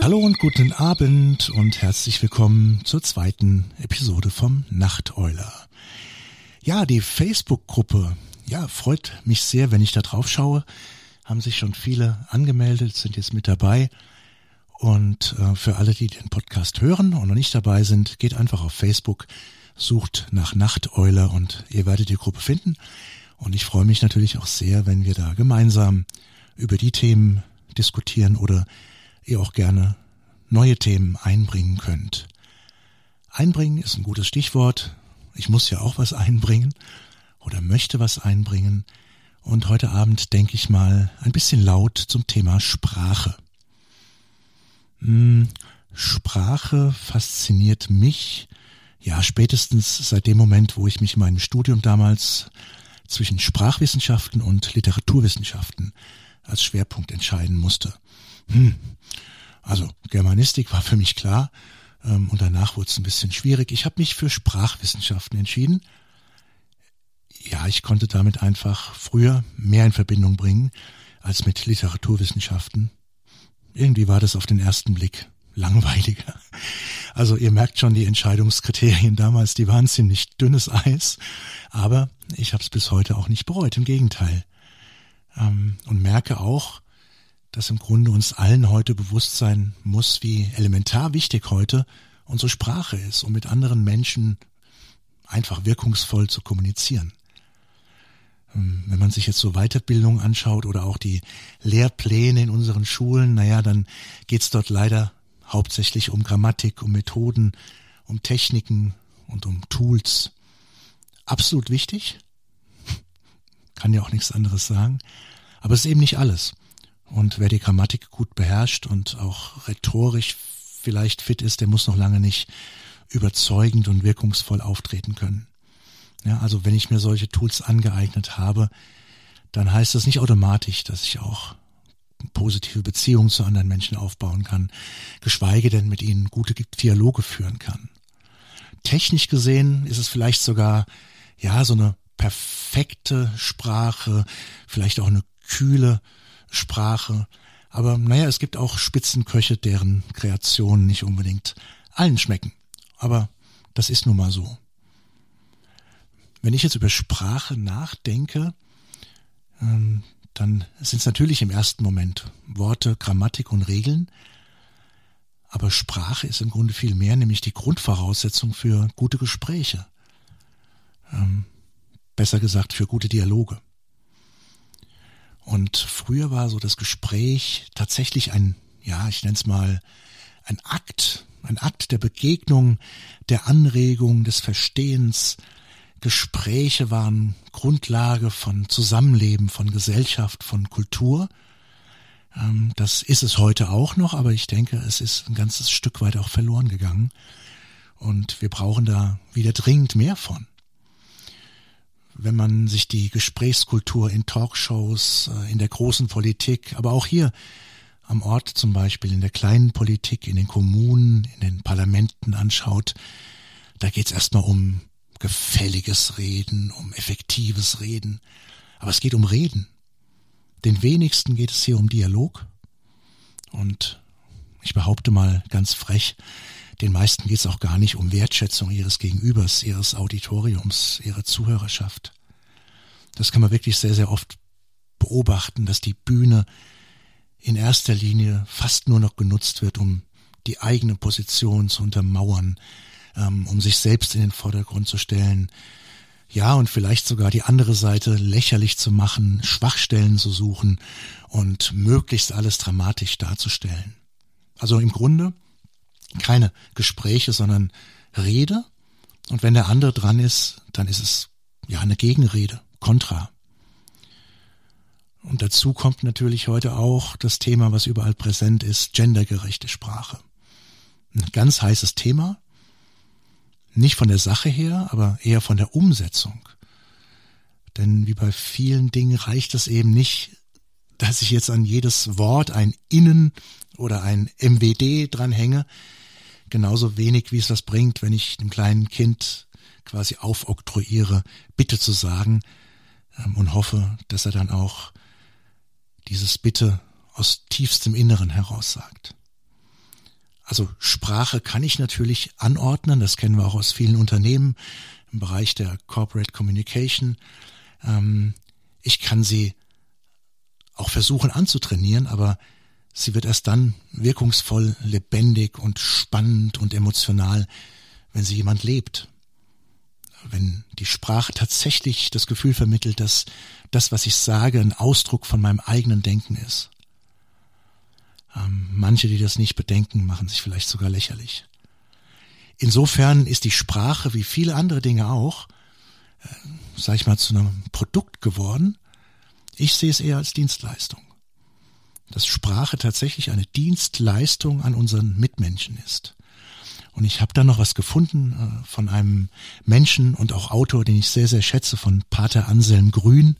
Hallo und guten Abend und herzlich willkommen zur zweiten Episode vom Nachteuler. Ja, die Facebook-Gruppe, ja, freut mich sehr, wenn ich da drauf schaue. Haben sich schon viele angemeldet, sind jetzt mit dabei. Und äh, für alle, die den Podcast hören und noch nicht dabei sind, geht einfach auf Facebook, sucht nach Nachteule und ihr werdet die Gruppe finden. Und ich freue mich natürlich auch sehr, wenn wir da gemeinsam über die Themen diskutieren oder ihr auch gerne neue Themen einbringen könnt. Einbringen ist ein gutes Stichwort. Ich muss ja auch was einbringen oder möchte was einbringen. Und heute Abend denke ich mal ein bisschen laut zum Thema Sprache. Hm, Sprache fasziniert mich, ja, spätestens seit dem Moment, wo ich mich in meinem Studium damals zwischen Sprachwissenschaften und Literaturwissenschaften als Schwerpunkt entscheiden musste. Hm. Also Germanistik war für mich klar ähm, und danach wurde es ein bisschen schwierig. Ich habe mich für Sprachwissenschaften entschieden. Ja, ich konnte damit einfach früher mehr in Verbindung bringen als mit Literaturwissenschaften. Irgendwie war das auf den ersten Blick langweiliger. Also ihr merkt schon, die Entscheidungskriterien damals, die waren ziemlich dünnes Eis, aber ich habe es bis heute auch nicht bereut, im Gegenteil. Ähm, und merke auch, dass im Grunde uns allen heute bewusst sein muss, wie elementar wichtig heute unsere Sprache ist, um mit anderen Menschen einfach wirkungsvoll zu kommunizieren. Ähm, wenn man sich jetzt so Weiterbildung anschaut oder auch die Lehrpläne in unseren Schulen, naja, dann geht's dort leider hauptsächlich um Grammatik, um Methoden, um Techniken und um Tools. Absolut wichtig, kann ja auch nichts anderes sagen, aber es ist eben nicht alles. Und wer die Grammatik gut beherrscht und auch rhetorisch vielleicht fit ist, der muss noch lange nicht überzeugend und wirkungsvoll auftreten können. Ja, also wenn ich mir solche Tools angeeignet habe, dann heißt das nicht automatisch, dass ich auch positive Beziehungen zu anderen Menschen aufbauen kann, geschweige denn mit ihnen gute Dialoge führen kann. Technisch gesehen ist es vielleicht sogar, ja, so eine perfekte Sprache, vielleicht auch eine kühle Sprache. Aber naja, es gibt auch Spitzenköche, deren Kreationen nicht unbedingt allen schmecken. Aber das ist nun mal so. Wenn ich jetzt über Sprache nachdenke, ähm, dann sind es natürlich im ersten Moment Worte, Grammatik und Regeln. Aber Sprache ist im Grunde viel mehr, nämlich die Grundvoraussetzung für gute Gespräche. Ähm, besser gesagt, für gute Dialoge. Und früher war so das Gespräch tatsächlich ein, ja, ich nenne es mal, ein Akt, ein Akt der Begegnung, der Anregung, des Verstehens, Gespräche waren Grundlage von Zusammenleben, von Gesellschaft, von Kultur. Ähm, das ist es heute auch noch, aber ich denke, es ist ein ganzes Stück weit auch verloren gegangen. Und wir brauchen da wieder dringend mehr von. Wenn man sich die Gesprächskultur in Talkshows, äh, in der großen Politik, aber auch hier am Ort zum Beispiel, in der kleinen Politik, in den Kommunen, in den Parlamenten anschaut, da geht es erstmal um gefälliges Reden, um effektives Reden. Aber es geht um Reden. Den wenigsten geht es hier um Dialog. Und ich behaupte mal ganz frech, den meisten geht es auch gar nicht um Wertschätzung ihres Gegenübers, ihres Auditoriums, ihrer Zuhörerschaft. Das kann man wirklich sehr, sehr oft beobachten, dass die Bühne in erster Linie fast nur noch genutzt wird, um die eigene Position zu untermauern, ähm, um sich selbst in den Vordergrund zu stellen. Ja, und vielleicht sogar die andere Seite lächerlich zu machen, Schwachstellen zu suchen und möglichst alles dramatisch darzustellen. Also im Grunde keine Gespräche, sondern Rede. Und wenn der andere dran ist, dann ist es ja eine Gegenrede, Kontra. Und dazu kommt natürlich heute auch das Thema, was überall präsent ist, gendergerechte Sprache. Ein ganz heißes Thema, nicht von der Sache her, aber eher von der Umsetzung. Denn wie bei vielen Dingen reicht es eben nicht, dass ich jetzt an jedes Wort ein Innen oder ein MWD dranhänge. genauso wenig, wie es was bringt, wenn ich einem kleinen Kind quasi aufoktroyiere, Bitte zu sagen ähm, und hoffe, dass er dann auch dieses Bitte aus tiefstem Inneren heraus sagt. Also Sprache kann ich natürlich anordnen, das kennen wir auch aus vielen Unternehmen im Bereich der Corporate Communication. Ähm, ich kann sie auch versuchen anzutrainieren, aber sie wird erst dann wirkungsvoll, lebendig und spannend und emotional, wenn sie jemand lebt. Wenn die Sprache tatsächlich das Gefühl vermittelt, dass das, was ich sage, ein Ausdruck von meinem eigenen Denken ist. Ähm, manche, die das nicht bedenken, machen sich vielleicht sogar lächerlich. Insofern ist die Sprache, wie viele andere Dinge auch, äh, sag ich mal, zu einem Produkt geworden. Ich sehe es eher als Dienstleistung. Dass Sprache tatsächlich eine Dienstleistung an unseren Mitmenschen ist. Und ich habe da noch was gefunden äh, von einem Menschen und auch Autor, den ich sehr, sehr schätze, von Pater Anselm Grün.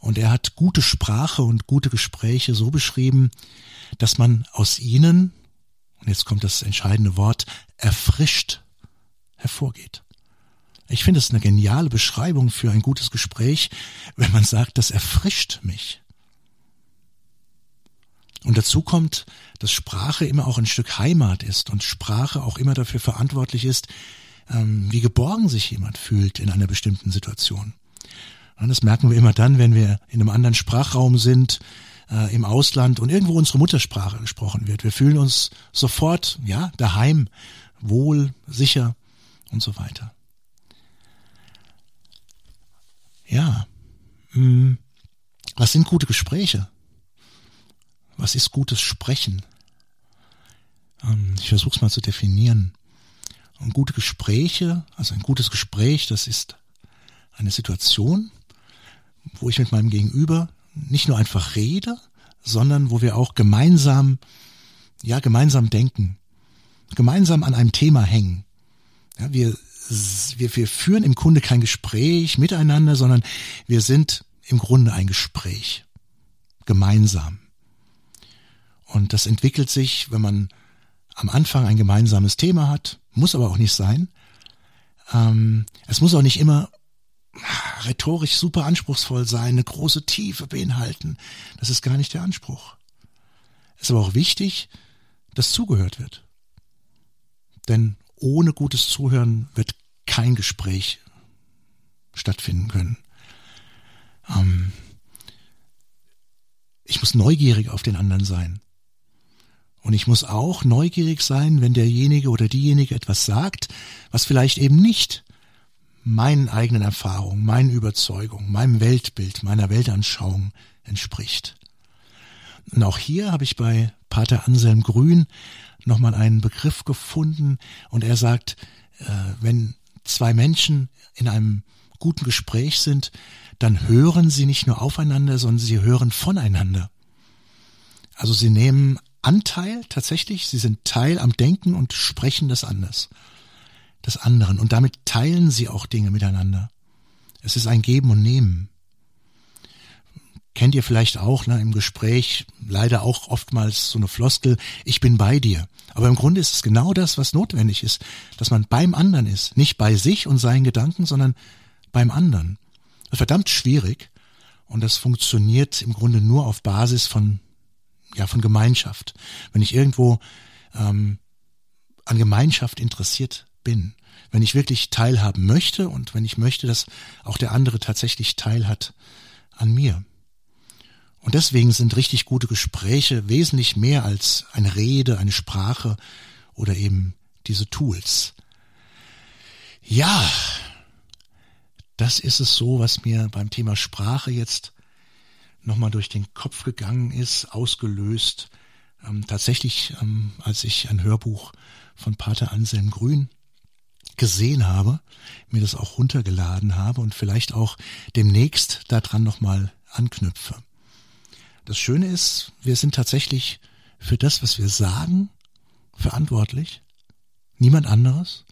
Und er hat gute Sprache und gute Gespräche so beschrieben, dass man aus ihnen, und jetzt kommt das entscheidende Wort, erfrischt hervorgeht. Ich finde es eine geniale Beschreibung für ein gutes Gespräch, wenn man sagt, das erfrischt mich. Und dazu kommt, dass Sprache immer auch ein Stück Heimat ist und Sprache auch immer dafür verantwortlich ist, ähm, wie geborgen sich jemand fühlt in einer bestimmten Situation. Das merken wir immer dann, wenn wir in einem anderen Sprachraum sind, äh, im Ausland und irgendwo unsere Muttersprache gesprochen wird. Wir fühlen uns sofort, ja, daheim, wohl, sicher und so weiter. Ja, hm, was sind gute Gespräche? Was ist gutes Sprechen? Ähm, ich versuche es mal zu definieren. Und gute Gespräche, also ein gutes Gespräch, das ist eine Situation, wo ich mit meinem Gegenüber nicht nur einfach rede, sondern wo wir auch gemeinsam, ja, gemeinsam denken, gemeinsam an einem Thema hängen. Ja, wir, wir, wir führen im Grunde kein Gespräch miteinander, sondern wir sind im Grunde ein Gespräch. Gemeinsam. Und das entwickelt sich, wenn man am Anfang ein gemeinsames Thema hat, muss aber auch nicht sein. Ähm, es muss auch nicht immer rhetorisch super anspruchsvoll sein, eine große Tiefe beinhalten. Das ist gar nicht der Anspruch. Es ist aber auch wichtig, dass zugehört wird. Denn ohne gutes Zuhören wird kein Gespräch stattfinden können. Ähm ich muss neugierig auf den anderen sein. Und ich muss auch neugierig sein, wenn derjenige oder diejenige etwas sagt, was vielleicht eben nicht meinen eigenen Erfahrungen, meinen Überzeugungen, meinem Weltbild, meiner Weltanschauung entspricht. Und auch hier habe ich bei Pater Anselm Grün nochmal einen Begriff gefunden und er sagt, äh, wenn zwei Menschen in einem guten Gespräch sind, dann hören sie nicht nur aufeinander, sondern sie hören voneinander. Also sie nehmen Anteil tatsächlich, sie sind Teil am Denken und sprechen das anders des anderen und damit teilen sie auch Dinge miteinander. Es ist ein Geben und Nehmen. Kennt ihr vielleicht auch ne, im Gespräch leider auch oftmals so eine Floskel, ich bin bei dir. Aber im Grunde ist es genau das, was notwendig ist, dass man beim anderen ist. Nicht bei sich und seinen Gedanken, sondern beim anderen. Das ist verdammt schwierig und das funktioniert im Grunde nur auf Basis von, ja, von Gemeinschaft. Wenn ich irgendwo ähm, an Gemeinschaft interessiert bin. Wenn ich wirklich teilhaben möchte und wenn ich möchte, dass auch der andere tatsächlich teilhat an mir. Und deswegen sind richtig gute Gespräche wesentlich mehr als eine Rede, eine Sprache oder eben diese Tools. Ja, das ist es so, was mir beim Thema Sprache jetzt nochmal durch den Kopf gegangen ist, ausgelöst. Ähm, tatsächlich, ähm, als ich ein Hörbuch von Pater Anselm Grün gesehen habe, mir das auch runtergeladen habe und vielleicht auch demnächst daran nochmal anknüpfe. Das Schöne ist, wir sind tatsächlich für das, was wir sagen, verantwortlich. Niemand anderes.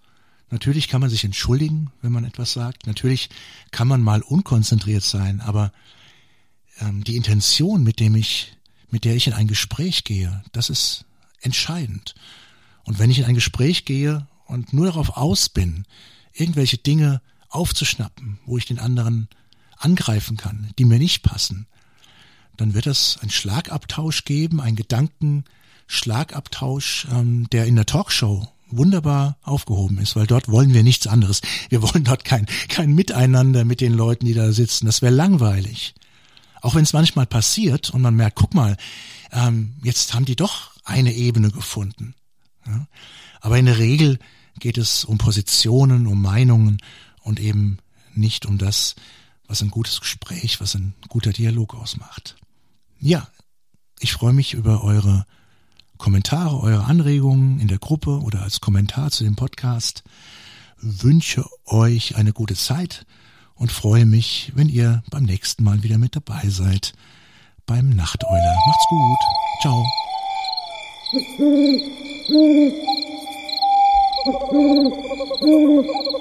Natürlich kann man sich entschuldigen, wenn man etwas sagt. Natürlich kann man mal unkonzentriert sein, aber ähm, die Intention, mit dem ich, mit der ich in ein Gespräch gehe, das ist entscheidend. Und wenn ich in ein Gespräch gehe und nur darauf aus bin, irgendwelche Dinge aufzuschnappen, wo ich den anderen angreifen kann, die mir nicht passen, dann wird es einen Schlagabtausch geben, einen Gedankenschlagabtausch, ähm, der in der Talkshow wunderbar aufgehoben ist, weil dort wollen wir nichts anderes. Wir wollen dort kein, kein Miteinander mit den Leuten, die da sitzen. Das wäre langweilig. Auch wenn es manchmal passiert und man merkt, guck mal, ähm, jetzt haben die doch eine Ebene gefunden. Ja? Aber in der Regel geht es um Positionen, um Meinungen und eben nicht um das, was ein gutes Gespräch, was ein guter Dialog ausmacht. Ja, ich freue mich über eure Kommentare, eure Anregungen in der Gruppe oder als Kommentar zu dem Podcast. Wünsche euch eine gute Zeit und freue mich, wenn ihr beim nächsten Mal wieder mit dabei seid beim Nachteuler. Macht's gut. Ciao. Mm-hmm.